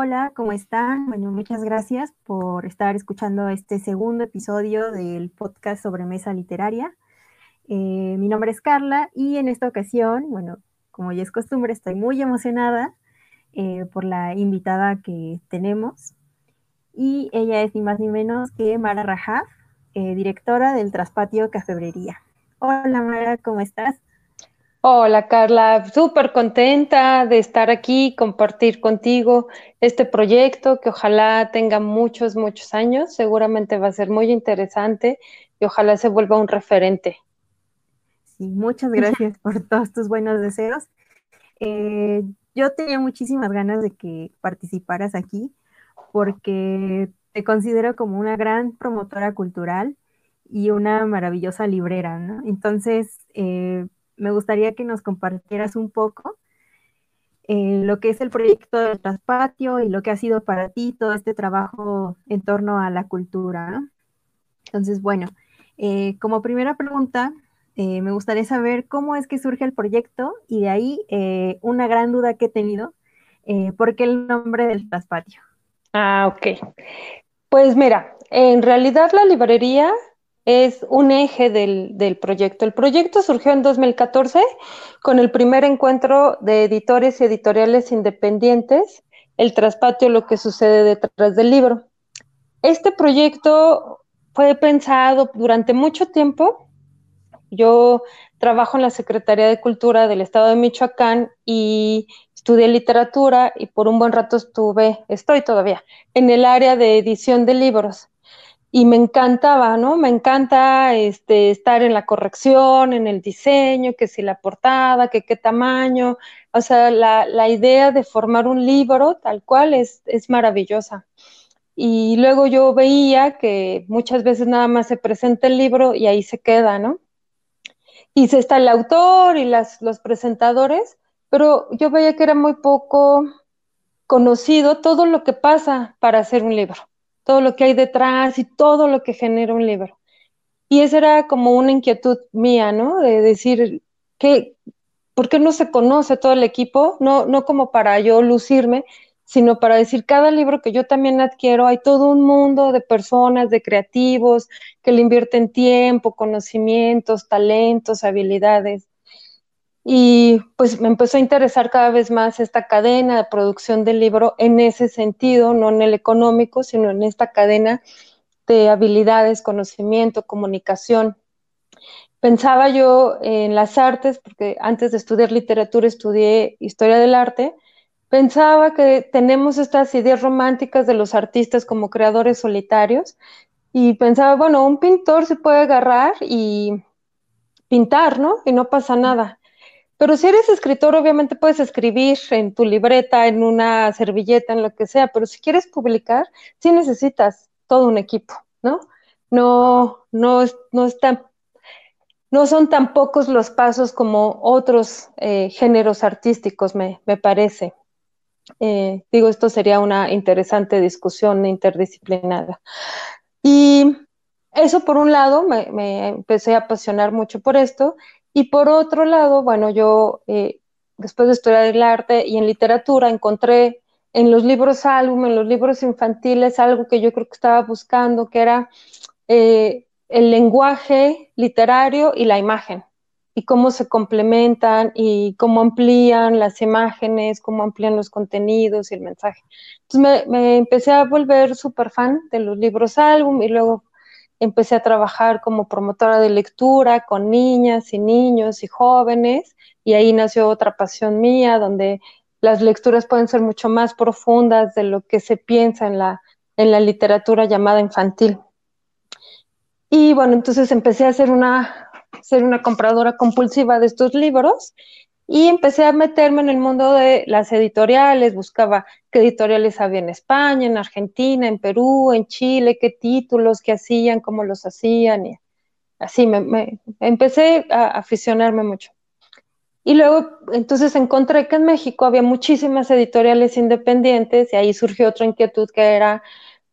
Hola, ¿cómo están? Bueno, muchas gracias por estar escuchando este segundo episodio del podcast sobre mesa literaria. Eh, mi nombre es Carla y en esta ocasión, bueno, como ya es costumbre, estoy muy emocionada eh, por la invitada que tenemos. Y ella es ni más ni menos que Mara Rajaf, eh, directora del Traspatio Cafebrería. Hola Mara, ¿cómo estás? Hola Carla, súper contenta de estar aquí, compartir contigo este proyecto que ojalá tenga muchos, muchos años. Seguramente va a ser muy interesante y ojalá se vuelva un referente. Sí, muchas gracias por todos tus buenos deseos. Eh, yo tenía muchísimas ganas de que participaras aquí porque te considero como una gran promotora cultural y una maravillosa librera, ¿no? Entonces, eh, me gustaría que nos compartieras un poco eh, lo que es el proyecto del Traspatio y lo que ha sido para ti todo este trabajo en torno a la cultura. Entonces, bueno, eh, como primera pregunta, eh, me gustaría saber cómo es que surge el proyecto y de ahí una gran duda que he tenido, ¿por qué el nombre del Traspatio? Ah, ok. Pues mira, en realidad la librería es un eje del, proyecto. El proyecto surgió en 2014 con el primer encuentro de editores y editoriales independientes, el traspatio, lo que sucede detrás del libro. Este proyecto fue pensado durante mucho tiempo. Yo trabajo en la Secretaría de Cultura del Estado de Michoacán y estudié literatura y por un buen rato estuve, estoy todavía, en el área de edición de libros y me encantaba, ¿no? Me encanta este, estar en la corrección, en el diseño, que si la portada, que qué tamaño, o sea, la, la idea de formar un libro tal cual es, es maravillosa. Y luego yo veía que muchas veces nada más se presenta el libro y ahí se queda, ¿no? Y se está el autor y las, los presentadores, pero yo veía que era muy poco conocido todo lo que pasa para hacer un libro todo lo que hay detrás y todo lo que genera un libro. Y esa era como una inquietud mía, ¿no? De decir, que, ¿por qué no se conoce todo el equipo? No, no como para yo lucirme, sino para decir, cada libro que yo también adquiero, hay todo un mundo de personas, de creativos, que le invierten tiempo, conocimientos, talentos, habilidades. Y pues me empezó a interesar cada vez más esta cadena de producción del libro en ese sentido, no en el económico, sino en esta cadena de habilidades, conocimiento, comunicación. Pensaba yo en las artes, porque antes de estudiar literatura estudié historia del arte, pensaba que tenemos estas ideas románticas de los artistas como creadores solitarios y pensaba, bueno, un pintor se puede agarrar y pintar, ¿no? Y no pasa nada. Pero si eres escritor, obviamente puedes escribir en tu libreta, en una servilleta, en lo que sea, pero si quieres publicar, sí necesitas todo un equipo, ¿no? No, no, no no son tan pocos los pasos como otros eh, géneros artísticos, me, parece. Eh, digo, esto sería una interesante discusión interdisciplinada. Y eso por un lado, me, empecé a apasionar mucho por esto, y por otro lado, bueno, yo eh, después de estudiar el arte y en literatura encontré en los libros álbum, en los libros infantiles, algo que yo creo que estaba buscando, que era eh, el lenguaje literario y la imagen, y cómo se complementan y cómo amplían las imágenes, cómo amplían los contenidos y el mensaje. Entonces me, me empecé a volver súper fan de los libros álbum y luego empecé a trabajar como promotora de lectura con niñas y niños y jóvenes y ahí nació otra pasión mía donde las lecturas pueden ser mucho más profundas de lo que se piensa en la, en la literatura llamada infantil. Y bueno, entonces empecé a ser una, ser una compradora compulsiva de estos libros y empecé a meterme en el mundo de las editoriales, buscaba qué editoriales había en España, en Argentina, en Perú, en Chile, qué títulos, qué hacían, cómo los hacían, y así me, empecé a aficionarme mucho. Y luego, entonces encontré que en México había muchísimas editoriales independientes y ahí surgió otra inquietud que era,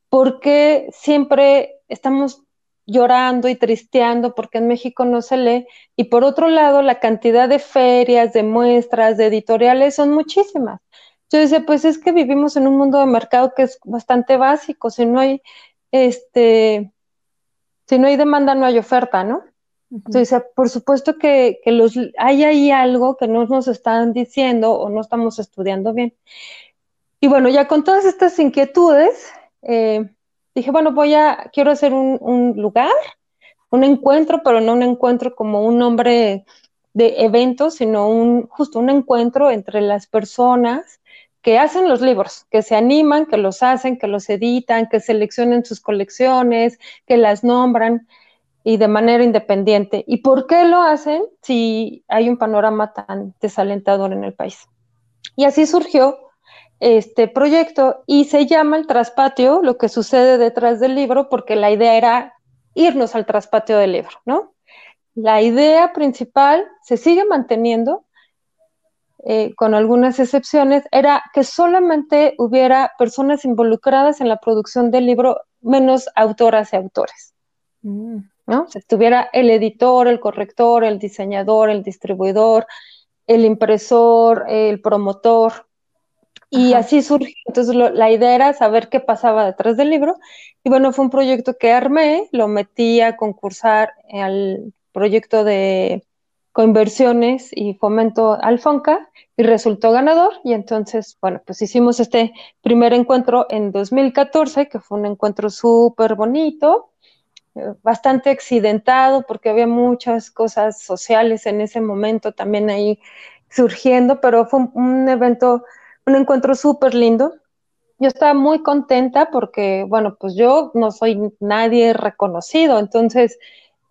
¿por qué siempre estamos llorando y tristeando porque en México no se lee. Y por otro lado, la cantidad de ferias, de muestras, de editoriales son muchísimas. Yo decía, pues es que vivimos en un mundo de mercado que es bastante básico, si no hay, este, si no hay demanda, no hay oferta, ¿no? Entonces, por supuesto que, los, hay ahí algo que no nos están diciendo o no estamos estudiando bien. Y bueno, ya con todas estas inquietudes, eh, dije, bueno, voy a, quiero hacer un, lugar, un encuentro, pero no un encuentro como un nombre de evento, sino un, justo un encuentro entre las personas que hacen los libros, que se animan, que los hacen, que los editan, que seleccionen sus colecciones, que las nombran y de manera independiente. ¿Y por qué lo hacen si hay un panorama tan desalentador en el país? Y así surgió este proyecto y se llama el traspatio, lo que sucede detrás del libro, porque la idea era irnos al traspatio del libro, ¿no? La idea principal se sigue manteniendo, eh, con algunas excepciones, era que solamente hubiera personas involucradas en la producción del libro, menos autoras y autores. Mm. ¿no? Estuviera el editor, el corrector, el diseñador, el distribuidor, el impresor, el promotor. Y así surgió. Entonces la idea era saber qué pasaba detrás del libro. Y bueno, fue un proyecto que armé, lo metí a concursar al proyecto de coinversiones y fomento Alfonca y resultó ganador. Y entonces, bueno, pues hicimos este primer encuentro en 2014, que fue un encuentro súper bonito bastante accidentado porque había muchas cosas sociales en ese momento también ahí surgiendo, pero fue un, evento, un encuentro súper lindo. Yo estaba muy contenta porque, bueno, pues yo no soy nadie reconocido, entonces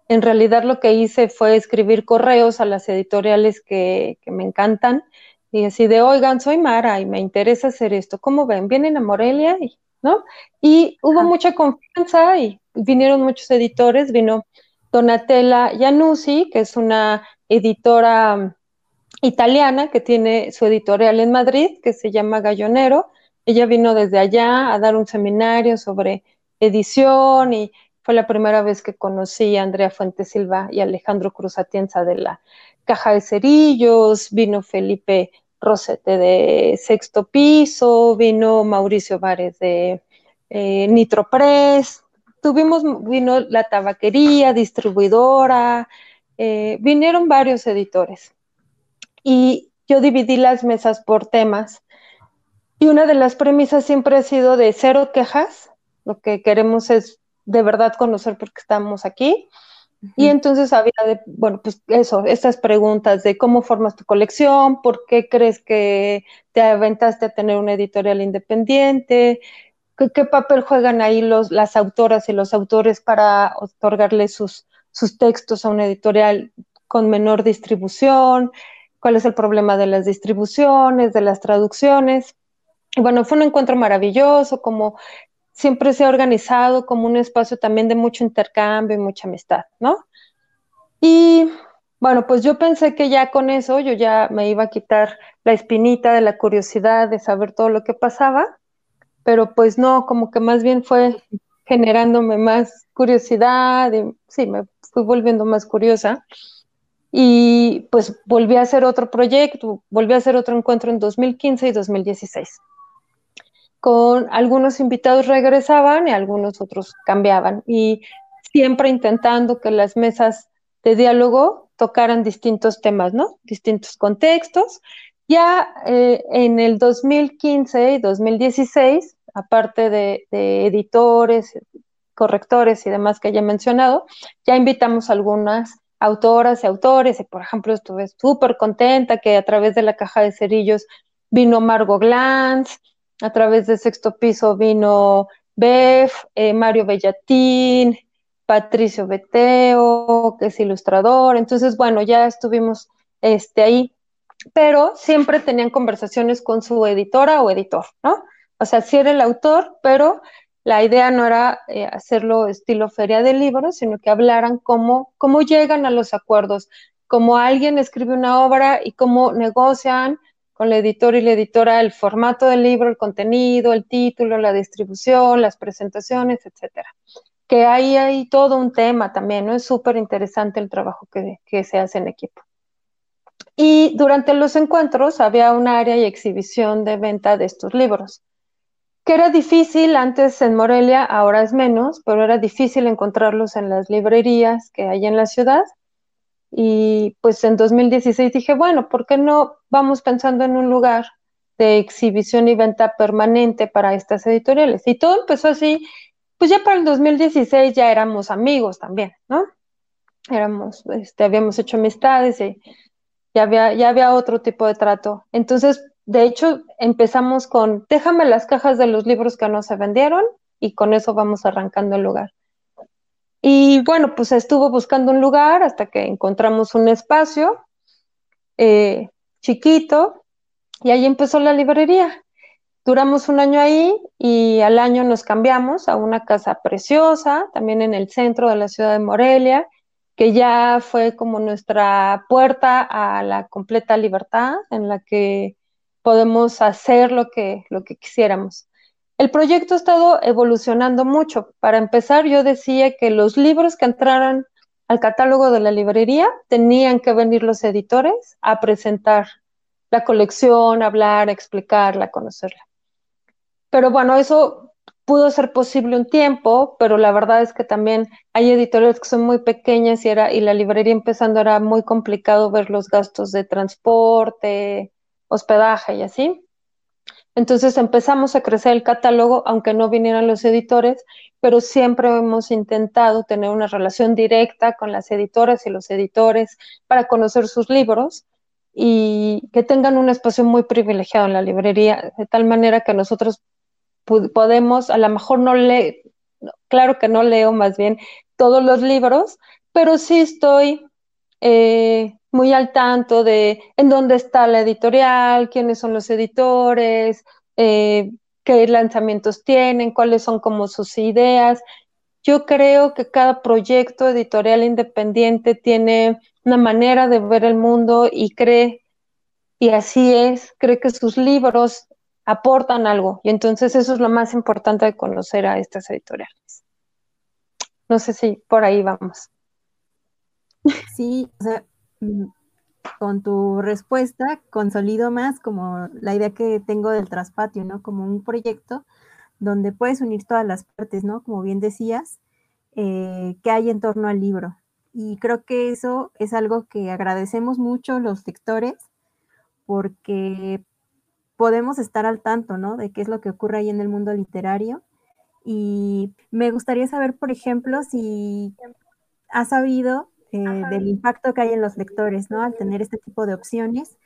en realidad lo que hice fue escribir correos a las editoriales que, que me encantan y así de, oigan, soy Mara y me interesa hacer esto, ¿cómo ven? ¿Vienen a Morelia? Y ¿no? Y hubo mucha confianza y vinieron muchos editores, vino Donatella Januzzi, que es una editora italiana que tiene su editorial en Madrid, que se llama Gallonero. Ella vino desde allá a dar un seminario sobre edición y fue la primera vez que conocí a Andrea Fuentes Silva y Alejandro Cruz Atienza de la Caja de Cerillos, vino Felipe Rosete de sexto piso, vino Mauricio Vares de eh, Nitropress, tuvimos, vino la tabaquería, distribuidora, eh, vinieron varios editores. Y yo dividí las mesas por temas. Y una de las premisas siempre ha sido de cero quejas. Lo que queremos es de verdad conocer por qué estamos aquí. Y entonces había, de, bueno, pues eso, estas preguntas de cómo formas tu colección, por qué crees que te aventaste a tener una editorial independiente, qué, papel juegan ahí los, las autoras y los autores para otorgarle sus, sus textos a una editorial con menor distribución, cuál es el problema de las distribuciones, de las traducciones. Y bueno, fue un encuentro maravilloso, como siempre se ha organizado como un espacio también de mucho intercambio y mucha amistad, ¿no? Y bueno, pues yo pensé que ya con eso yo ya me iba a quitar la espinita de la curiosidad de saber todo lo que pasaba, pero pues no, como que más bien fue generándome más curiosidad y sí, me fui volviendo más curiosa. Y pues volví a hacer otro proyecto, volví a hacer otro encuentro en 2015 y 2016 con algunos invitados regresaban y algunos otros cambiaban. Y siempre intentando que las mesas de diálogo tocaran distintos temas, ¿no? Distintos contextos. Ya eh, en el 2015 y 2016, aparte de, editores, correctores y demás que ya he mencionado, ya invitamos algunas autoras y autores. Por ejemplo, estuve súper contenta que a través de la caja de cerillos vino Margot Glantz, a través de Sexto Piso vino Bef, eh, Mario Bellatín, Patricio Beteo, que es ilustrador. Entonces, bueno, ya estuvimos este, ahí, pero siempre tenían conversaciones con su editora o editor, ¿no? O sea, sí era el autor, pero la idea no era eh, hacerlo estilo feria de libros, sino que hablaran cómo, cómo llegan a los acuerdos, cómo alguien escribe una obra y cómo negocian con la editor y la editora el formato del libro, el contenido, el título, la distribución, las presentaciones, etcétera. Que ahí hay todo un tema también, ¿no? Es súper interesante el trabajo que, se hace en equipo. Y durante los encuentros había un área y exhibición de venta de estos libros, que era difícil antes en Morelia, ahora es menos, pero era difícil encontrarlos en las librerías que hay en la ciudad. Y pues en 2016 dije, bueno, ¿por qué no vamos pensando en un lugar de exhibición y venta permanente para estas editoriales? Y todo empezó así, pues ya para el 2016 ya éramos amigos también, ¿no? Éramos, este, habíamos hecho amistades y ya había, ya había otro tipo de trato. Entonces, de hecho, empezamos con, déjame las cajas de los libros que no se vendieron y con eso vamos arrancando el lugar. Y bueno, pues estuvo buscando un lugar hasta que encontramos un espacio eh, chiquito y ahí empezó la librería. Duramos un año ahí y al año nos cambiamos a una casa preciosa, también en el centro de la ciudad de Morelia, que ya fue como nuestra puerta a la completa libertad en la que podemos hacer lo que, lo que quisiéramos. El proyecto ha estado evolucionando mucho. Para empezar, yo decía que los libros que entraran al catálogo de la librería tenían que venir los editores a presentar la colección, hablar, explicarla, conocerla. Pero bueno, eso pudo ser posible un tiempo, pero la verdad es que también hay editoriales que son muy pequeñas y, y la librería empezando era muy complicado ver los gastos de transporte, hospedaje y así. Entonces empezamos a crecer el catálogo, aunque no vinieran los editores, pero siempre hemos intentado tener una relación directa con las editoras y los editores para conocer sus libros y que tengan un espacio muy privilegiado en la librería, de tal manera que nosotros podemos, a lo mejor no leo, claro que no leo más bien todos los libros, pero sí estoy eh, muy al tanto de en dónde está la editorial, quiénes son los editores, eh, qué lanzamientos tienen, cuáles son como sus ideas. Yo creo que cada proyecto editorial independiente tiene una manera de ver el mundo y cree, y así es, cree que sus libros aportan algo. Y entonces eso es lo más importante de conocer a estas editoriales. No sé si por ahí vamos. Sí, o sea, con tu respuesta consolido más como la idea que tengo del traspatio, ¿no? Como un proyecto donde puedes unir todas las partes, ¿no? Como bien decías, eh, que hay en torno al libro. Y creo que eso es algo que agradecemos mucho los lectores porque podemos estar al tanto, ¿no? De qué es lo que ocurre ahí en el mundo literario. Y me gustaría saber, por ejemplo, si has sabido eh, del impacto que hay en los lectores, ¿no? Al tener este tipo de opciones,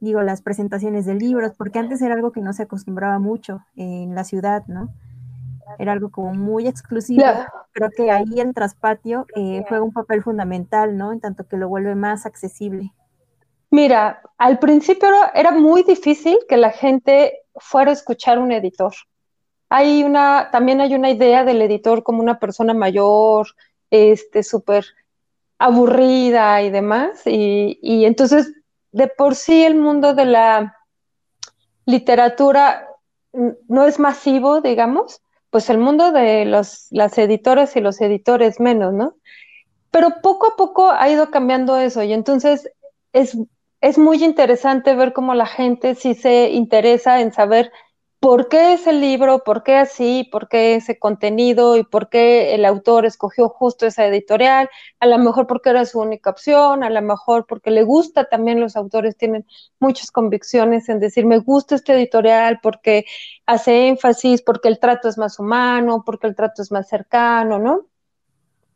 digo, las presentaciones de libros, porque antes era algo que no se acostumbraba mucho en la ciudad, ¿no? Era algo como muy exclusivo. Creo que ahí el traspatio eh, juega un papel fundamental, ¿no? En tanto que lo vuelve más accesible. Mira, al principio era muy difícil que la gente fuera a escuchar un editor. Hay una, también hay una idea del editor como una persona mayor, este, súper aburrida y demás. Y, entonces, de por sí el mundo de la literatura no es masivo, digamos, pues el mundo de los, las editoras y los editores menos, ¿no? Pero poco a poco ha ido cambiando eso y entonces es, es muy interesante ver cómo la gente sí se interesa en saber por qué ese libro, por qué así, por qué ese contenido y por qué el autor escogió justo esa editorial, a lo mejor porque era su única opción, a lo mejor porque le gusta también los autores tienen muchas convicciones en decir me gusta este editorial porque hace énfasis, porque el trato es más humano, porque el trato es más cercano, ¿no?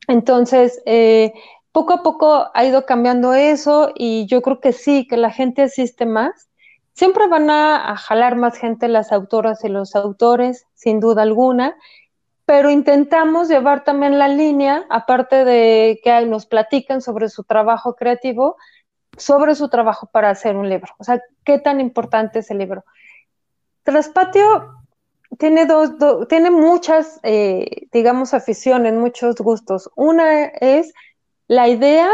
Entonces, eh, poco a poco ha ido cambiando eso y yo creo que sí, que la gente asiste más Siempre van a, jalar más gente las autoras y los autores, sin duda alguna, pero intentamos llevar también la línea, aparte de que nos platiquen sobre su trabajo creativo, sobre su trabajo para hacer un libro. O sea, qué tan importante es el libro. Traspatio tiene dos, tiene muchas, eh, digamos, aficiones, muchos gustos. Una es la idea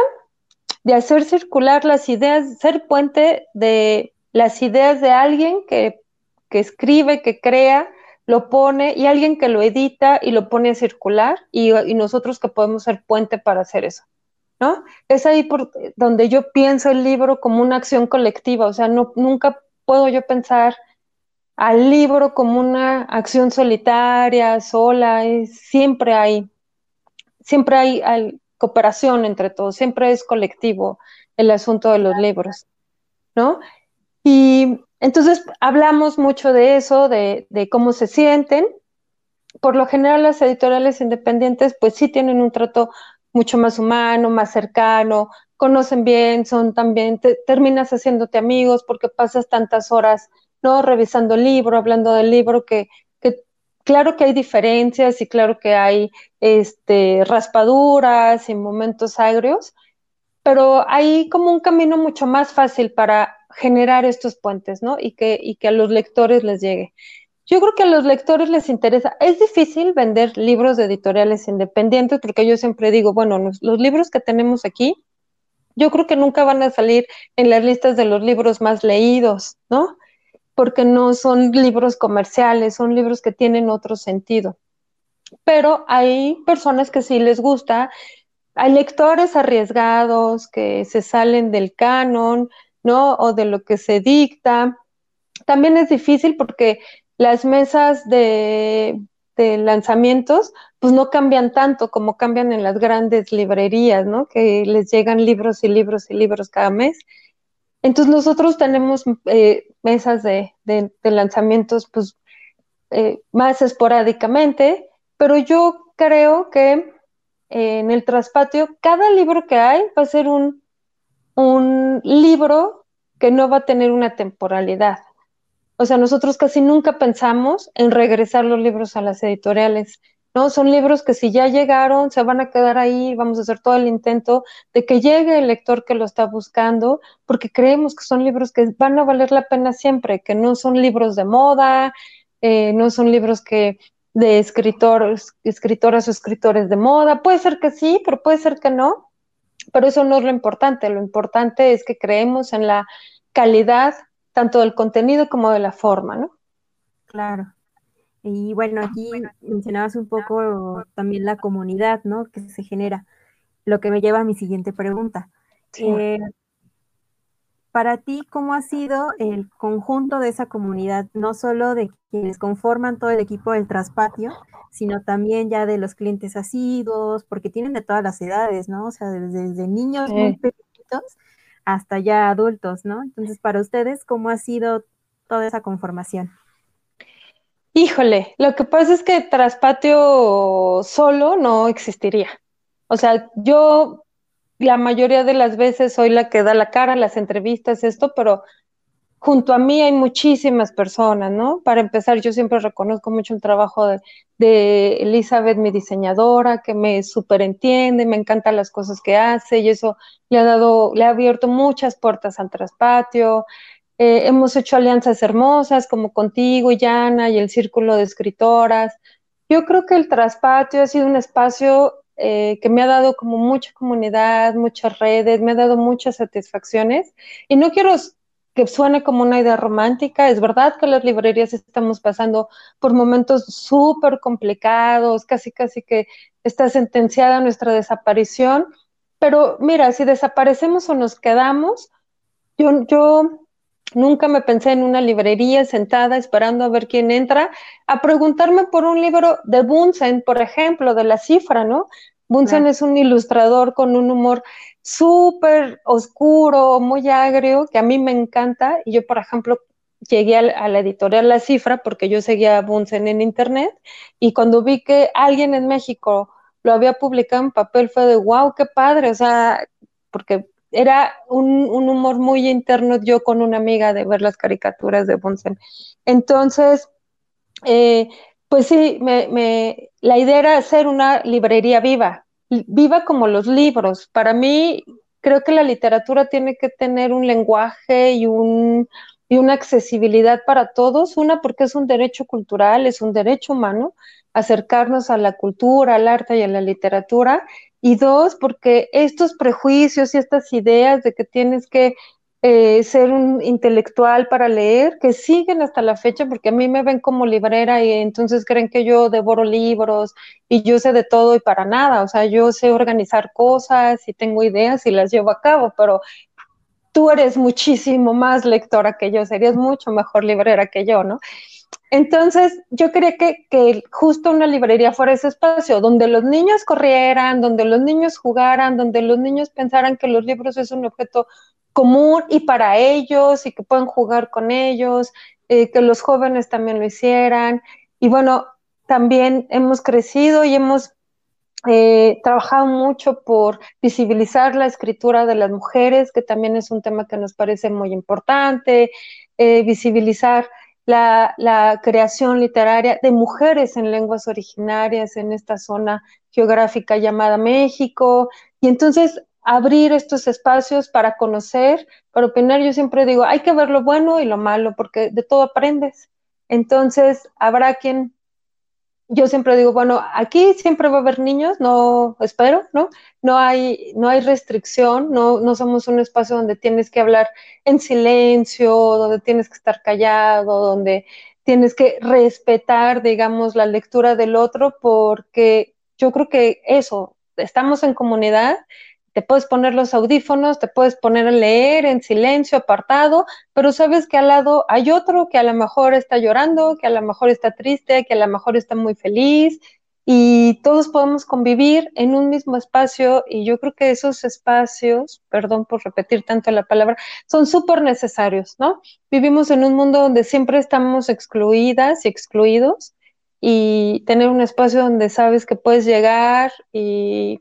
de hacer circular las ideas, ser puente de las ideas de alguien que, escribe, que crea, lo pone y alguien que lo edita y lo pone a circular y, nosotros que podemos ser puente para hacer eso. ¿no? Es ahí por donde yo pienso el libro como una acción colectiva, o sea, no, nunca puedo yo pensar al libro como una acción solitaria, sola, siempre hay, siempre hay, cooperación entre todos, siempre es colectivo el asunto de los libros, ¿no? Y entonces hablamos mucho de eso, de, de cómo se sienten. Por lo general las editoriales independientes pues sí tienen un trato mucho más humano, más cercano, conocen bien, son también, terminas haciéndote amigos porque pasas tantas horas, ¿no? Revisando el libro, hablando del libro, que, que claro que hay diferencias y claro que hay este, raspaduras y momentos agrios, pero hay como un camino mucho más fácil para generar estos puentes, ¿no? Y que, y que a los lectores les llegue. Yo creo que a los lectores les interesa. Es difícil vender libros de editoriales independientes porque yo siempre digo, bueno, los, libros que tenemos aquí, yo creo que nunca van a salir en las listas de los libros más leídos, ¿no? Porque no son libros comerciales, son libros que tienen otro sentido. Pero hay personas que sí les gusta, hay lectores arriesgados que se salen del canon, ¿no? O de lo que se dicta. También es difícil porque las mesas de, lanzamientos, pues no cambian tanto como cambian en las grandes librerías, ¿no? Que les llegan libros y libros y libros cada mes. Entonces nosotros tenemos eh, mesas de, lanzamientos, pues, eh, más esporádicamente, pero yo creo que eh, en el traspatio, cada libro que hay va a ser un, un libro que no va a tener una temporalidad. O sea, nosotros casi nunca pensamos en regresar los libros a las editoriales, ¿no? Son libros que si ya llegaron, se van a quedar ahí, vamos a hacer todo el intento de que llegue el lector que lo está buscando, porque creemos que son libros que van a valer la pena siempre, que no son libros de moda, eh, no son libros que de escritores, escritoras o escritores de moda. Puede ser que sí, pero puede ser que no. Pero eso no es lo importante. Lo importante es que creemos en la calidad tanto del contenido como de la forma, ¿no? Claro. Y bueno, aquí mencionabas un poco también la comunidad, ¿no? Que se genera, lo que me lleva a mi siguiente pregunta. Eh, para ti, ¿cómo ha sido el conjunto de esa comunidad, no solo de quienes conforman todo el equipo del traspatio, sino también ya de los clientes asiduos, porque tienen de todas las edades, ¿no? O sea, desde, niños muy pequeñitos hasta ya adultos, ¿no? Entonces, para ustedes, ¿cómo ha sido toda esa conformación? Híjole, lo que pasa es que Traspatio solo no existiría. O sea, yo la mayoría de las veces soy la que da la cara, las entrevistas, esto, pero junto a mí hay muchísimas personas, ¿no? Para empezar, yo siempre reconozco mucho el trabajo de, Elizabeth, mi diseñadora, que me superentiende, me encantan las cosas que hace y eso le ha dado, le ha abierto muchas puertas al traspatio. Eh, hemos hecho alianzas hermosas como contigo Yana y el Círculo de Escritoras. Yo creo que el traspatio ha sido un espacio eh, que me ha dado como mucha comunidad, muchas redes, me ha dado muchas satisfacciones. Y no quiero que suene como una idea romántica. Es verdad que las librerías estamos pasando por momentos súper complicados, casi casi que está sentenciada nuestra desaparición. Pero mira, si desaparecemos o nos quedamos, yo, yo nunca me pensé en una librería sentada esperando a ver quién entra, a preguntarme por un libro de Bunsen, por ejemplo, de la cifra, ¿no? Bunsen es un ilustrador con un humor súper oscuro, muy agrio, que a mí me encanta. Y yo, por ejemplo, llegué a, la editorial La Cifra porque yo seguía a Bunsen en internet y cuando vi que alguien en México lo había publicado en papel fue de wow, qué padre, o sea, porque era un, humor muy interno yo con una amiga de ver las caricaturas de Bunsen. Entonces, eh, pues sí, me, la idea era hacer una librería viva, viva como los libros. Para mí, creo que la literatura tiene que tener un lenguaje y, un, y una accesibilidad para todos. Una, porque es un derecho cultural, es un derecho humano acercarnos a la cultura, al arte y a la literatura. Y dos, porque estos prejuicios y estas ideas de que tienes que eh, ser un intelectual para leer, que siguen hasta la fecha, porque a mí me ven como librera y entonces creen que yo devoro libros y yo sé de todo y para nada, o sea, yo sé organizar cosas y tengo ideas y las llevo a cabo, pero tú eres muchísimo más lectora que yo, serías mucho mejor librera que yo, ¿no? Entonces, yo quería que, justo una librería fuera ese espacio donde los niños corrieran, donde los niños jugaran, donde los niños pensaran que los libros es un objeto común y para ellos y que pueden jugar con ellos, eh, que los jóvenes también lo hicieran. Y bueno, también hemos crecido y hemos eh, trabajado mucho por visibilizar la escritura de las mujeres, que también es un tema que nos parece muy importante, eh, visibilizar la, la, creación literaria de mujeres en lenguas originarias en esta zona geográfica llamada México. Y entonces abrir estos espacios para conocer, para opinar. Yo siempre digo, hay que ver lo bueno y lo malo, porque de todo aprendes. Entonces, habrá quien, yo siempre digo, bueno, aquí siempre va a haber niños, no, espero, ¿no? No hay, no hay restricción, no, no somos un espacio donde tienes que hablar en silencio, donde tienes que estar callado, donde tienes que respetar, digamos, la lectura del otro, porque yo creo que eso, estamos en comunidad te puedes poner los audífonos, te puedes poner a leer en silencio, apartado, pero sabes que al lado hay otro que a lo mejor está llorando, que a lo mejor está triste, que a lo mejor está muy feliz y todos podemos convivir en un mismo espacio y yo creo que esos espacios, perdón por repetir tanto la palabra, son súper necesarios, ¿no? Vivimos en un mundo donde siempre estamos excluidas y excluidos y tener un espacio donde sabes que puedes llegar y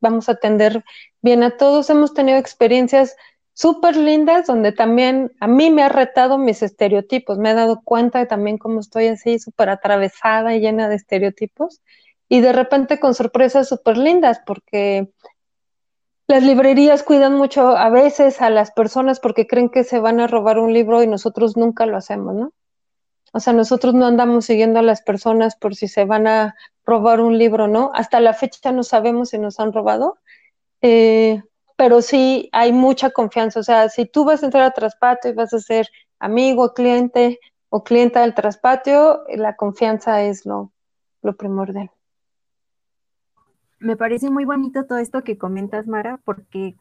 vamos a atender bien a todos. Hemos tenido experiencias súper lindas donde también a mí me ha retado mis estereotipos. Me he dado cuenta también cómo estoy así súper atravesada y llena de estereotipos. Y de repente con sorpresas súper lindas porque las librerías cuidan mucho a veces a las personas porque creen que se van a robar un libro y nosotros nunca lo hacemos, ¿no? O sea, nosotros no andamos siguiendo a las personas por si se van a robar un libro, ¿no? Hasta la fecha no sabemos si nos han robado, eh, pero sí hay mucha confianza. O sea, si tú vas a entrar a Traspatio y vas a ser amigo, cliente o clienta del Traspatio, la confianza es lo, lo primordial. Me parece muy bonito todo esto que comentas, Mara, porque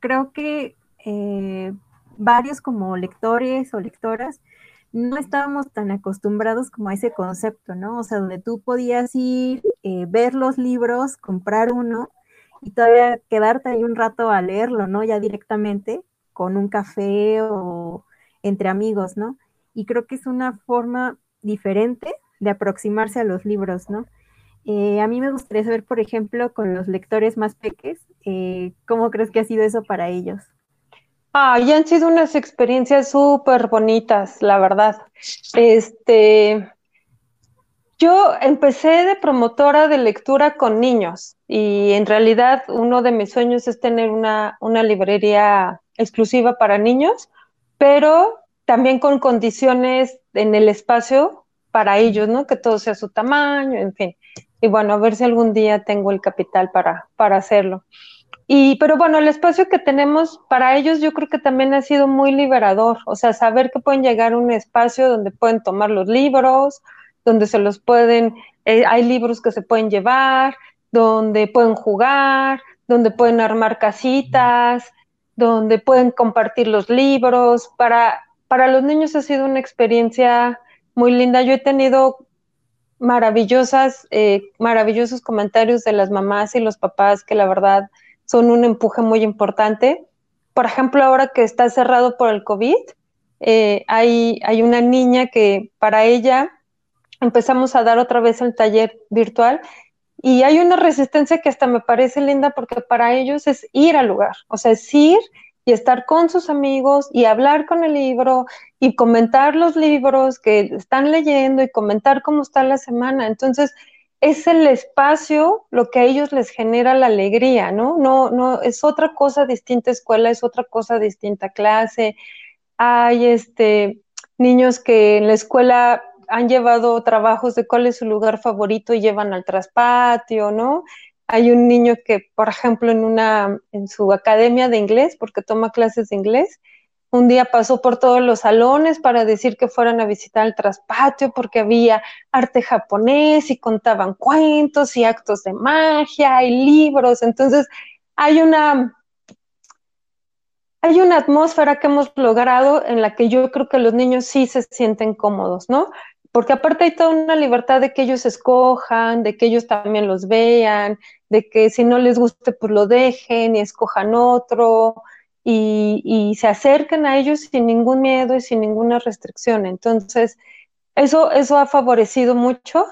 creo que eh, varios como lectores o lectoras no estábamos tan acostumbrados como a ese concepto, ¿no? O sea, donde tú podías ir, eh, ver los libros, comprar uno y todavía quedarte ahí un rato a leerlo, ¿no? Ya directamente con un café o entre amigos, ¿no? Y creo que es una forma diferente de aproximarse a los libros, ¿no? Eh, a mí me gustaría saber, por ejemplo, con los lectores más peques, eh, ¿cómo crees que ha sido eso para ellos? Ah, y han sido unas experiencias súper bonitas, la verdad. Este, yo empecé de promotora de lectura con niños y en realidad uno de mis sueños es tener una, una librería exclusiva para niños, pero también con condiciones en el espacio para ellos, ¿no? Que todo sea su tamaño, en fin. Y bueno, a ver si algún día tengo el capital para, para hacerlo. Y, pero bueno, el espacio que tenemos para ellos yo creo que también ha sido muy liberador, o sea, saber que pueden llegar a un espacio donde pueden tomar los libros, donde se los pueden, eh, hay libros que se pueden llevar, donde pueden jugar, donde pueden armar casitas, donde pueden compartir los libros. Para, para los niños ha sido una experiencia muy linda. Yo he tenido maravillosas, eh, maravillosos comentarios de las mamás y los papás que la verdad son un empuje muy importante. Por ejemplo, ahora que está cerrado por el COVID, eh, hay, hay una niña que para ella empezamos a dar otra vez el taller virtual y hay una resistencia que hasta me parece linda porque para ellos es ir al lugar, o sea, es ir y estar con sus amigos y hablar con el libro y comentar los libros que están leyendo y comentar cómo está la semana. Entonces, es el espacio lo que a ellos les genera la alegría, ¿no? No, no, es otra cosa distinta escuela, es otra cosa distinta clase. Hay este niños que en la escuela han llevado trabajos de cuál es su lugar favorito y llevan al traspatio, ¿no? Hay un niño que, por ejemplo, en una, en su academia de inglés, porque toma clases de inglés, un día pasó por todos los salones para decir que fueran a visitar el traspatio porque había arte japonés y contaban cuentos y actos de magia y libros. Entonces, hay una hay una atmósfera que hemos logrado en la que yo creo que los niños sí se sienten cómodos, ¿no? Porque aparte hay toda una libertad de que ellos escojan, de que ellos también los vean, de que si no les guste, pues lo dejen y escojan otro y, se acerquen a ellos sin ningún miedo y sin ninguna restricción. Entonces, eso, eso ha favorecido mucho.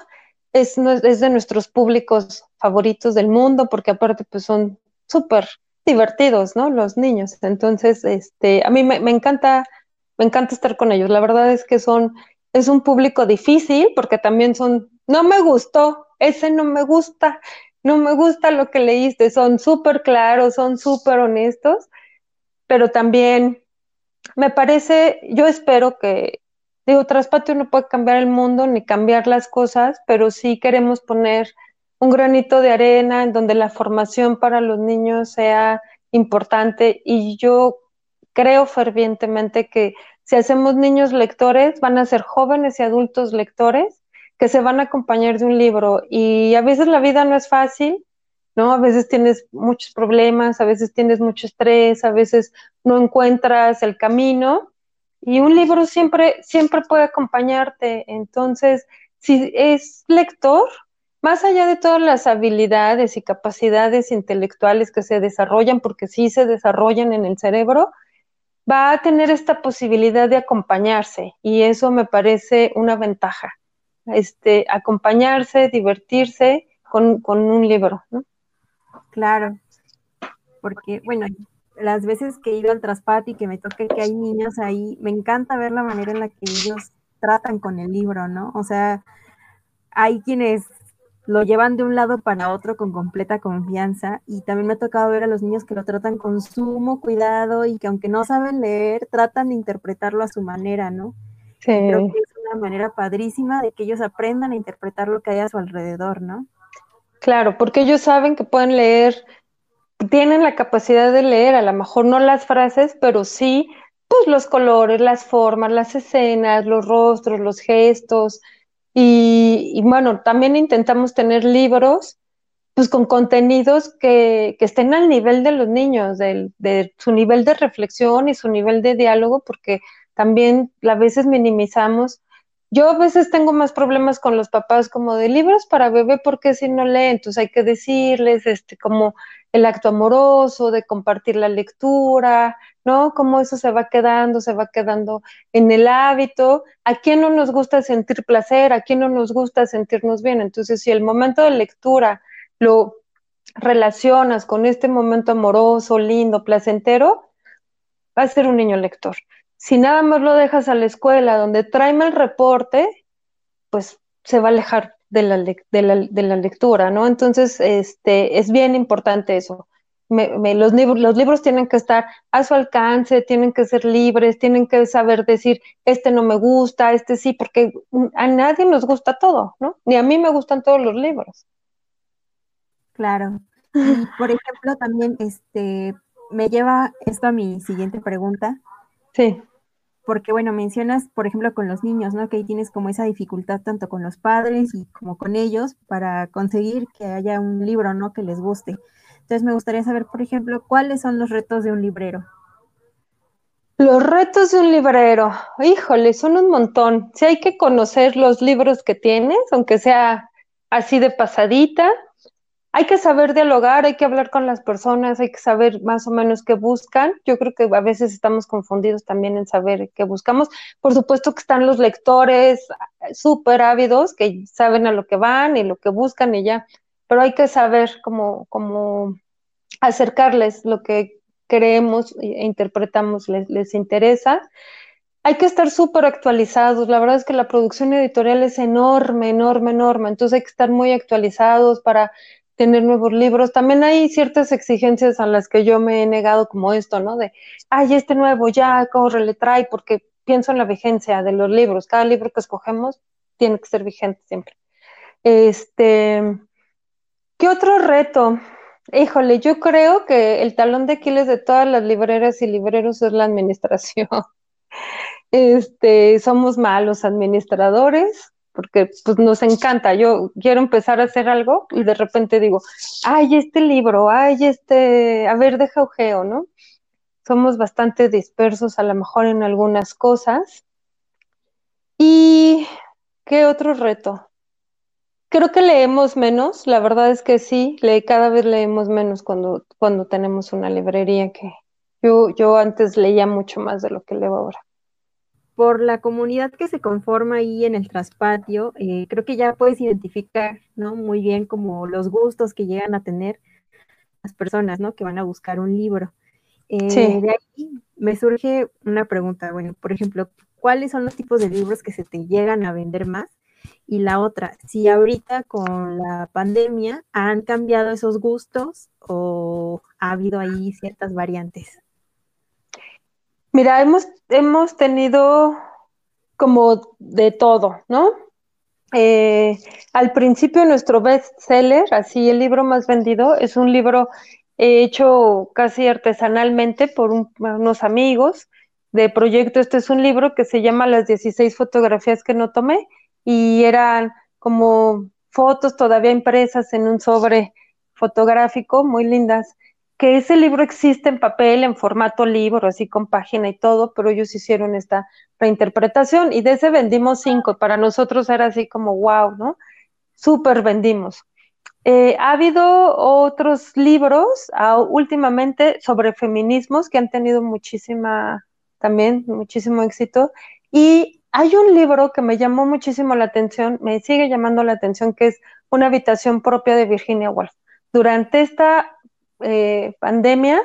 Es, es de nuestros públicos favoritos del mundo porque aparte pues son súper divertidos, ¿no? Los niños. Entonces, este, a mí me, me, encanta, me encanta estar con ellos. La verdad es que son, es un público difícil porque también son, no me gustó, ese no me gusta, no me gusta lo que leíste, son súper claros, son súper honestos pero también me parece, yo espero que, digo, Traspatio no puede cambiar el mundo ni cambiar las cosas, pero sí queremos poner un granito de arena en donde la formación para los niños sea importante. Y yo creo fervientemente que si hacemos niños lectores, van a ser jóvenes y adultos lectores que se van a acompañar de un libro. Y a veces la vida no es fácil ¿no? A veces tienes muchos problemas, a veces tienes mucho estrés, a veces no encuentras el camino y un libro siempre, siempre puede acompañarte. Entonces, si es lector, más allá de todas las habilidades y capacidades intelectuales que se desarrollan, porque sí se desarrollan en el cerebro, va a tener esta posibilidad de acompañarse y eso me parece una ventaja. Este, acompañarse, divertirse con, con un libro, ¿no? Claro, porque bueno, las veces que he ido al traspati y que me toque que hay niños ahí, me encanta ver la manera en la que ellos tratan con el libro, ¿no? O sea, hay quienes lo llevan de un lado para otro con completa confianza y también me ha tocado ver a los niños que lo tratan con sumo cuidado y que aunque no saben leer, tratan de interpretarlo a su manera, ¿no? Sí. Creo que es una manera padrísima de que ellos aprendan a interpretar lo que hay a su alrededor, ¿no? Claro, porque ellos saben que pueden leer, tienen la capacidad de leer, a lo mejor no las frases, pero sí, pues los colores, las formas, las escenas, los rostros, los gestos. Y, bueno, también intentamos tener libros pues con contenidos que, que estén al nivel de los niños, de, de, su nivel de reflexión y su nivel de diálogo, porque también a veces minimizamos yo a veces tengo más problemas con los papás como de libros para bebé porque si no leen, entonces hay que decirles este como el acto amoroso de compartir la lectura, ¿no? Cómo eso se va quedando, se va quedando en el hábito. ¿A quién no nos gusta sentir placer? ¿A quién no nos gusta sentirnos bien? Entonces, si el momento de lectura lo relacionas con este momento amoroso, lindo, placentero, va a ser un niño lector si nada más lo dejas a la escuela donde tráeme el reporte, pues se va a alejar de la, de la, lectura, ¿no? Entonces, este, es bien importante eso. los, libros, los libros tienen que estar a su alcance, tienen que ser libres, tienen que saber decir, este no me gusta, este sí, porque a nadie nos gusta todo, ¿no? Ni a mí me gustan todos los libros. Claro. Por ejemplo, también este, me lleva esto a mi siguiente pregunta. Sí porque bueno, mencionas, por ejemplo, con los niños, ¿no? Que ahí tienes como esa dificultad tanto con los padres y como con ellos para conseguir que haya un libro, ¿no? Que les guste. Entonces me gustaría saber, por ejemplo, cuáles son los retos de un librero. Los retos de un librero, híjole, son un montón. Si hay que conocer los libros que tienes, aunque sea así de pasadita, hay que saber dialogar, hay que hablar con las personas, hay que saber más o menos qué buscan. Yo creo que a veces estamos confundidos también en saber qué buscamos. Por supuesto que están los lectores súper ávidos que saben a lo que van y lo que buscan y ya, pero hay que saber cómo, cómo acercarles lo que creemos e interpretamos les, les interesa. Hay que estar súper actualizados. La verdad es que la producción editorial es enorme, enorme, enorme. Entonces hay que estar muy actualizados para tener nuevos libros. También hay ciertas exigencias a las que yo me he negado como esto, ¿no? De, ay, este nuevo ya, corre, le trae, porque pienso en la vigencia de los libros. Cada libro que escogemos tiene que ser vigente siempre. Este, ¿qué otro reto? Híjole, yo creo que el talón de Aquiles de todas las libreras y libreros es la administración. Este, somos malos administradores porque pues nos encanta. Yo quiero empezar a hacer algo y de repente digo, ay, este libro, ay, este, a ver, deja ojeo, ¿no? Somos bastante dispersos a lo mejor en algunas cosas. ¿Y qué otro reto? Creo que leemos menos, la verdad es que sí, le, cada vez leemos menos cuando, cuando tenemos una librería que yo, yo antes leía mucho más de lo que leo ahora por la comunidad que se conforma ahí en el traspatio, eh, creo que ya puedes identificar, ¿no? Muy bien como los gustos que llegan a tener las personas, ¿no? Que van a buscar un libro. Eh, sí. De ahí me surge una pregunta, bueno, por ejemplo, ¿cuáles son los tipos de libros que se te llegan a vender más? Y la otra, si ahorita con la pandemia han cambiado esos gustos o ha habido ahí ciertas variantes. Mira, hemos, hemos tenido como de todo, ¿no? Eh, al principio nuestro bestseller, así el libro más vendido, es un libro hecho casi artesanalmente por unos amigos de proyecto. Este es un libro que se llama Las 16 fotografías que no tomé y eran como fotos todavía impresas en un sobre fotográfico, muy lindas que ese libro existe en papel, en formato libro, así con página y todo, pero ellos hicieron esta reinterpretación y de ese vendimos cinco. Para nosotros era así como wow, ¿no? Súper vendimos. Eh, ha habido otros libros uh, últimamente sobre feminismos que han tenido muchísima, también muchísimo éxito. Y hay un libro que me llamó muchísimo la atención, me sigue llamando la atención, que es Una habitación propia de Virginia Woolf. Durante esta eh, pandemia,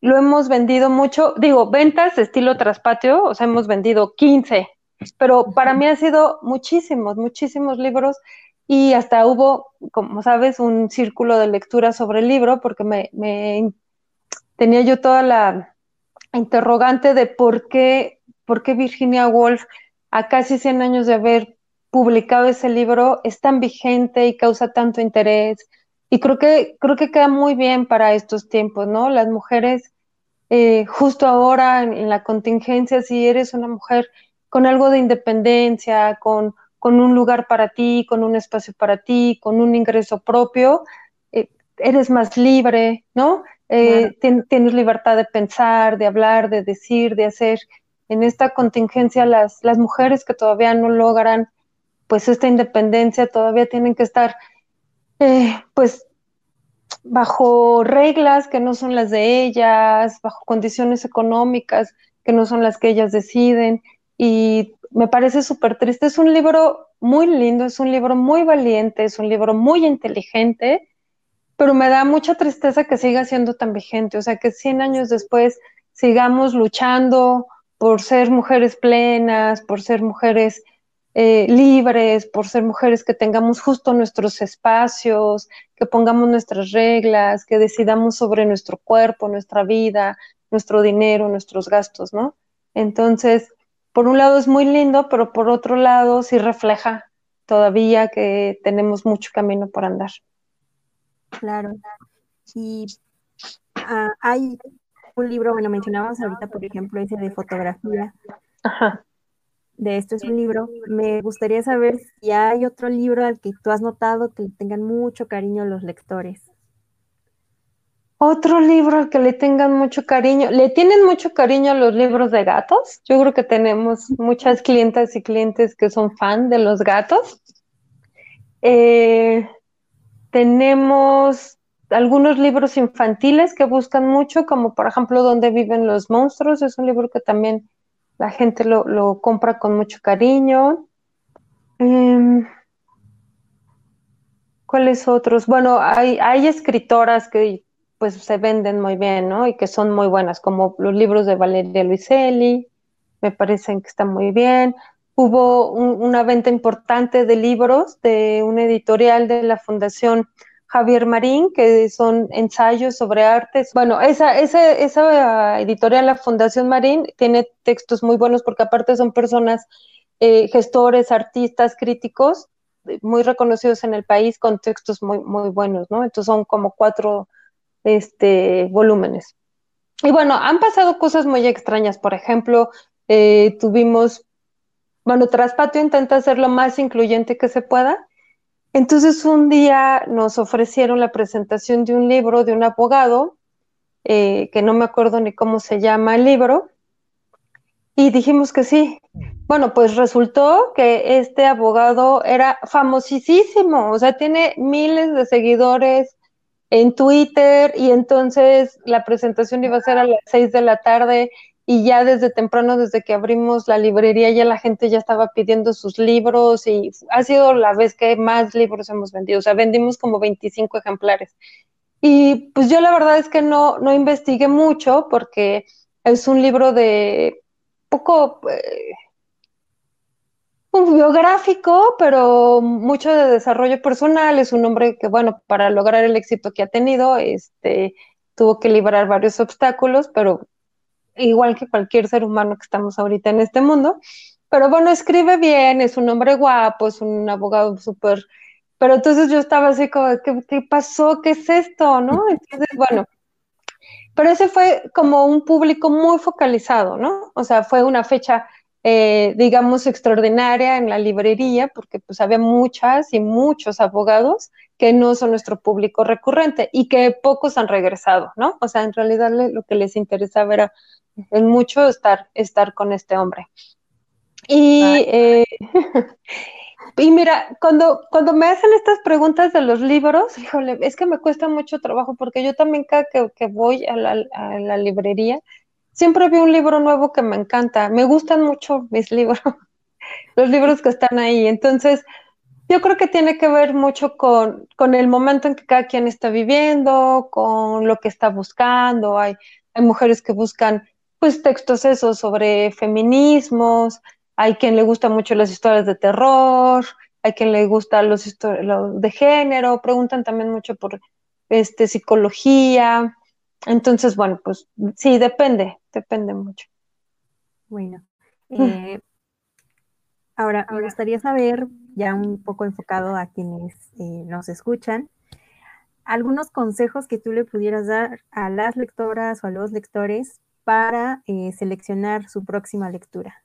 lo hemos vendido mucho, digo, ventas estilo traspatio, o sea, hemos vendido 15, pero para mí ha sido muchísimos, muchísimos libros y hasta hubo, como sabes, un círculo de lectura sobre el libro porque me, tenía yo toda la interrogante de por qué, por qué Virginia Woolf, a casi 100 años de haber publicado ese libro, es tan vigente y causa tanto interés y creo que, creo que queda muy bien para estos tiempos, ¿no? Las mujeres, eh, justo ahora en, la contingencia, si eres una mujer con algo de independencia, con, con un lugar para ti, con un espacio para ti, con un ingreso propio, eh, eres más libre, ¿no? Eh, tienes libertad de pensar, de hablar, de decir, de hacer. En esta contingencia, las, las mujeres que todavía no logran pues esta independencia todavía tienen que estar eh, pues bajo reglas que no son las de ellas, bajo condiciones económicas que no son las que ellas deciden. Y me parece súper triste. Es un libro muy lindo, es un libro muy valiente, es un libro muy inteligente, pero me da mucha tristeza que siga siendo tan vigente. O sea, que 100 años después sigamos luchando por ser mujeres plenas, por ser mujeres eh, libres, por ser mujeres que tengamos justo nuestros espacios, que pongamos nuestras reglas, que decidamos sobre nuestro cuerpo, nuestra vida, nuestro dinero, nuestros gastos, ¿no? Entonces, por un lado es muy lindo, pero por otro lado sí refleja todavía que tenemos mucho camino por andar. Claro. Y ah, hay un libro, bueno, mencionábamos ahorita, por ejemplo, ese de fotografía. Ajá de esto es un libro, me gustaría saber si hay otro libro al que tú has notado que le tengan mucho cariño los lectores. Otro libro al que le tengan mucho cariño. ¿Le tienen mucho cariño a los libros de gatos? Yo creo que tenemos muchas clientas y clientes que son fan de los gatos. Eh, tenemos algunos libros infantiles que buscan mucho, como por ejemplo Dónde viven los monstruos. Es un libro que también la gente lo, compra con mucho cariño. Em, ¿Cuáles otros? Bueno, hay, escritoras que pues se venden muy bien, ¿no? Y que son muy buenas, como los libros de Valeria Luiselli, me parecen que están muy bien. Hubo una venta importante de libros de una editorial de la Fundación Javier Marín, que son ensayos sobre artes. Bueno, esa, esa, esa editorial, la Fundación Marín, tiene textos muy buenos porque aparte son personas, eh, gestores, artistas, críticos, muy reconocidos en el país con textos muy, muy buenos, ¿no? Entonces son como cuatro este, volúmenes. Y bueno, han pasado cosas muy extrañas. Por ejemplo, eh, tuvimos, bueno, Traspatio intenta hacer lo más incluyente que se pueda. Entonces un día nos ofrecieron la presentación de un libro de un abogado, eh, que no me acuerdo ni cómo se llama el libro, y dijimos que sí. Bueno, pues resultó que este abogado era famosísimo, o sea, tiene miles de seguidores en Twitter y entonces la presentación iba a ser a las seis de la tarde y ya desde temprano, desde que abrimos la librería, ya la gente ya estaba pidiendo sus libros y ha sido la vez que más libros hemos vendido, o sea, vendimos como 25 ejemplares. Y pues yo la verdad es que no, no investigué mucho porque es un libro de poco eh, un biográfico, pero mucho de desarrollo personal. Es un hombre que, bueno, para lograr el éxito que ha tenido, este, tuvo que liberar varios obstáculos, pero igual que cualquier ser humano que estamos ahorita en este mundo. Pero bueno, escribe bien, es un hombre guapo, es un abogado súper... Pero entonces yo estaba así como, ¿qué, ¿qué pasó? ¿Qué es esto? ¿No? Entonces, bueno, pero ese fue como un público muy focalizado, ¿no? O sea, fue una fecha, eh, digamos, extraordinaria en la librería, porque pues había muchas y muchos abogados que no son nuestro público recurrente y que pocos han regresado, ¿no? O sea, en realidad lo que les interesaba era en mucho estar, estar con este hombre. Y, eh, Y mira, cuando, cuando me hacen estas preguntas de los libros, híjole, es que me cuesta mucho trabajo porque yo también cada que, que voy a la, a la, librería, siempre veo un libro nuevo que me encanta. Me gustan mucho mis libros, los libros que están ahí. Entonces, yo creo que tiene que ver mucho con, el momento en que cada quien está viviendo, con lo que está buscando. Hay, mujeres que buscan pues textos esos sobre feminismos, hay quien le gusta mucho las historias de terror, hay quien le gusta los, de género, preguntan también mucho por este, psicología. Entonces, bueno, pues sí, depende, depende mucho. Bueno, eh, ahora me gustaría saber, ya un poco enfocado a quienes eh, nos escuchan, algunos consejos que tú le pudieras dar a las lectoras o a los lectores para eh, seleccionar su próxima lectura.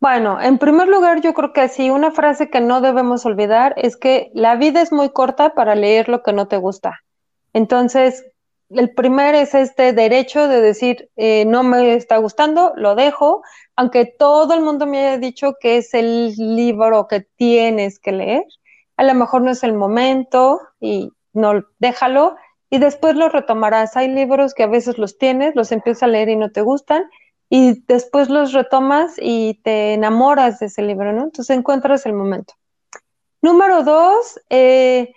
Bueno, en primer lugar, yo creo que sí, una frase que no debemos olvidar es que la vida es muy corta para leer lo que no te gusta. Entonces, el primer es este derecho de decir, eh, no me está gustando, lo dejo, aunque todo el mundo me haya dicho que es el libro que tienes que leer, a lo mejor no es el momento y no, déjalo y después lo retomarás. Hay libros que a veces los tienes, los empiezas a leer y no te gustan y después los retomas y te enamoras de ese libro, ¿no? Entonces encuentras el momento. Número dos, eh,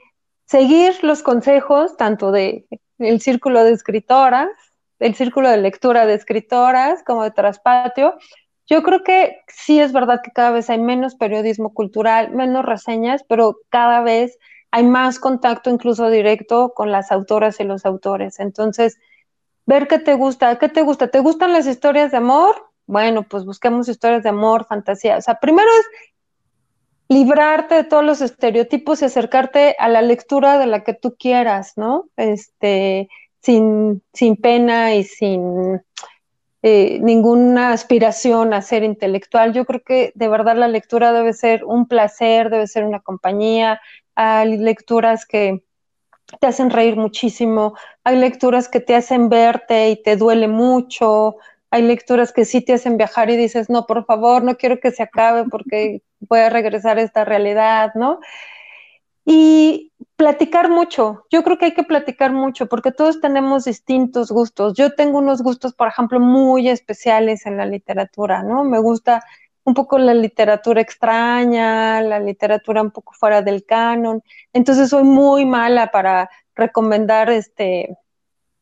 seguir los consejos tanto de el círculo de escritoras, el círculo de lectura de escritoras como de Traspatio. Yo creo que sí es verdad que cada vez hay menos periodismo cultural, menos reseñas, pero cada vez hay más contacto incluso directo con las autoras y los autores. Entonces, ver qué te gusta, qué te gusta. ¿Te gustan las historias de amor? Bueno, pues busquemos historias de amor, fantasía. O sea, primero es librarte de todos los estereotipos y acercarte a la lectura de la que tú quieras, ¿no? Este, sin, sin pena y sin eh, ninguna aspiración a ser intelectual. Yo creo que de verdad la lectura debe ser un placer, debe ser una compañía. Hay lecturas que te hacen reír muchísimo, hay lecturas que te hacen verte y te duele mucho, hay lecturas que sí te hacen viajar y dices, no, por favor, no quiero que se acabe porque voy a regresar a esta realidad, ¿no? Y platicar mucho, yo creo que hay que platicar mucho porque todos tenemos distintos gustos. Yo tengo unos gustos, por ejemplo, muy especiales en la literatura, ¿no? Me gusta un poco la literatura extraña, la literatura un poco fuera del canon. Entonces soy muy mala para recomendar este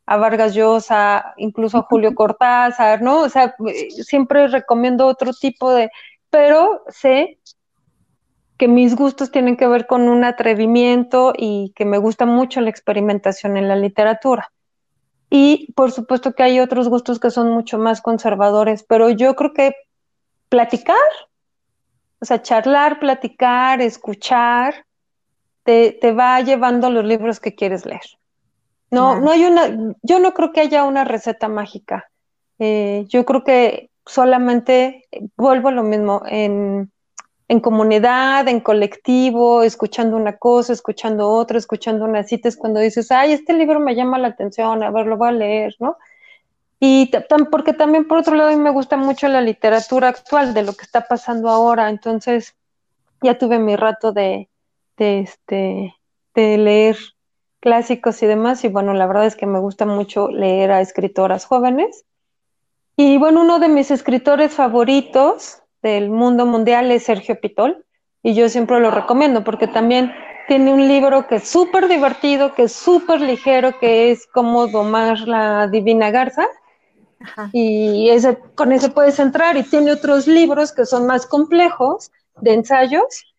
a Vargas Llosa, incluso a Julio Cortázar, ¿no? O sea, siempre recomiendo otro tipo de, pero sé que mis gustos tienen que ver con un atrevimiento y que me gusta mucho la experimentación en la literatura. Y por supuesto que hay otros gustos que son mucho más conservadores, pero yo creo que platicar, O sea, charlar, platicar, escuchar, te, te va llevando los libros que quieres leer. No, no hay una, yo no creo que haya una receta mágica. Eh, yo creo que solamente vuelvo a lo mismo en, en, comunidad, en colectivo, escuchando una cosa, escuchando otra, escuchando una cita, es cuando dices, ay, este libro me llama la atención, a ver, lo voy a leer, ¿no? Y porque también por otro lado a mí me gusta mucho la literatura actual, de lo que está pasando ahora, entonces ya tuve mi rato de, de, este, de leer clásicos y demás, y bueno, la verdad es que me gusta mucho leer a escritoras jóvenes. Y bueno, uno de mis escritores favoritos del mundo mundial es Sergio Pitol, y yo siempre lo recomiendo porque también tiene un libro que es súper divertido, que es súper ligero, que es Cómo domar la divina garza. Y ese, con ese puedes entrar y tiene otros libros que son más complejos de ensayos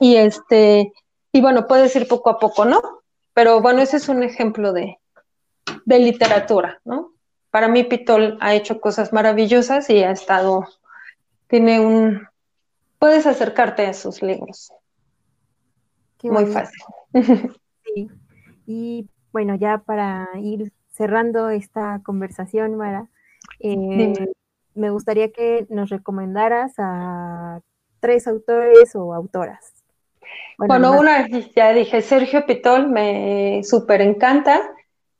y este y bueno puedes ir poco a poco no pero bueno, ese es un ejemplo de, literatura, ¿no? Para mí Pitol ha hecho cosas maravillosas y ha estado, tiene un, puedes acercarte a sus libros. Muy fácil. Sí. Y bueno, ya para ir cerrando esta conversación, Mara, eh, me gustaría que nos recomendaras a tres autores o autoras. Bueno, una, ya dije, Sergio Pitol me súper encanta.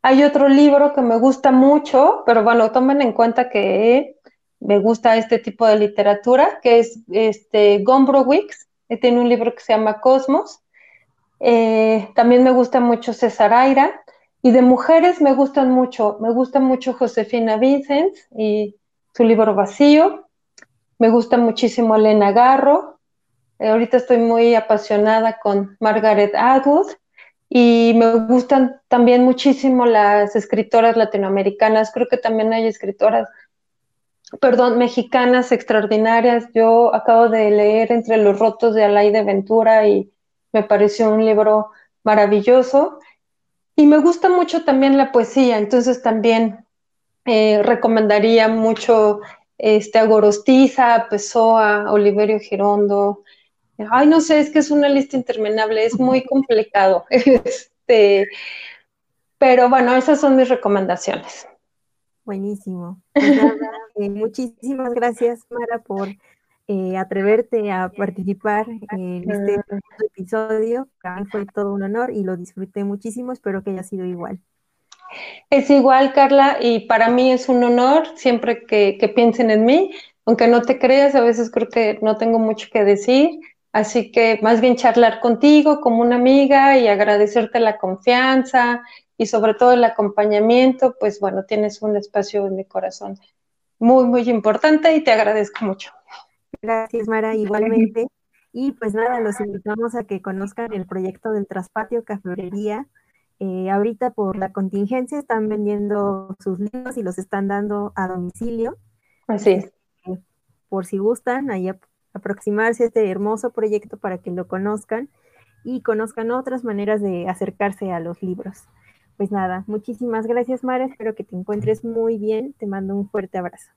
Hay otro libro que me gusta mucho, pero bueno, tomen en cuenta que me gusta este tipo de literatura, que es este Gombrowicz, tiene un libro que se llama Cosmos. Eh, también me gusta mucho César Aira. Y de mujeres me gustan mucho, me gusta mucho Josefina Vincent y su libro Vacío. Me gusta muchísimo Elena Garro, eh, ahorita estoy muy apasionada con Margaret Atwood y me gustan también muchísimo las escritoras latinoamericanas. Creo que también hay escritoras, perdón, mexicanas extraordinarias. Yo acabo de leer Entre los rotos de Alaide Ventura y me pareció un libro maravilloso. Y me gusta mucho también la poesía, entonces también eh, recomendaría mucho este, a Gorostiza, Pessoa, Oliverio Girondo, Ay, no sé, es que es una lista interminable, es muy complicado. Este, pero bueno, esas son mis recomendaciones. Buenísimo. Pues eh, muchísimas gracias, Mara, por eh, atreverte a participar en este episodio. Para mí fue todo un honor y lo disfruté muchísimo. Espero que haya sido igual. Es igual, Carla, y para mí es un honor siempre que, que piensen en mí. Aunque no te creas, a veces creo que no tengo mucho que decir Así que más bien charlar contigo como una amiga y agradecerte la confianza y sobre todo el acompañamiento, pues bueno, tienes un espacio en mi corazón muy, muy importante y te agradezco mucho. Gracias, Mara, igualmente. Y pues nada, los invitamos a que conozcan el proyecto del Traspatio Caflorería. Eh, ahorita por la contingencia están vendiendo sus libros y los están dando a domicilio. Así es. Por si gustan, ahí aproximarse a este hermoso proyecto para que lo conozcan y conozcan otras maneras de acercarse a los libros. Pues nada, muchísimas gracias Mara, espero que te encuentres muy bien, te mando un fuerte abrazo.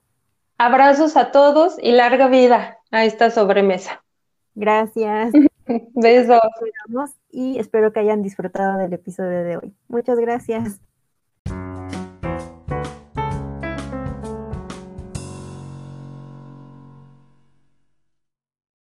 Abrazos a todos y larga vida a esta sobremesa. Gracias. Besos. Y espero que hayan disfrutado del episodio de hoy. Muchas gracias.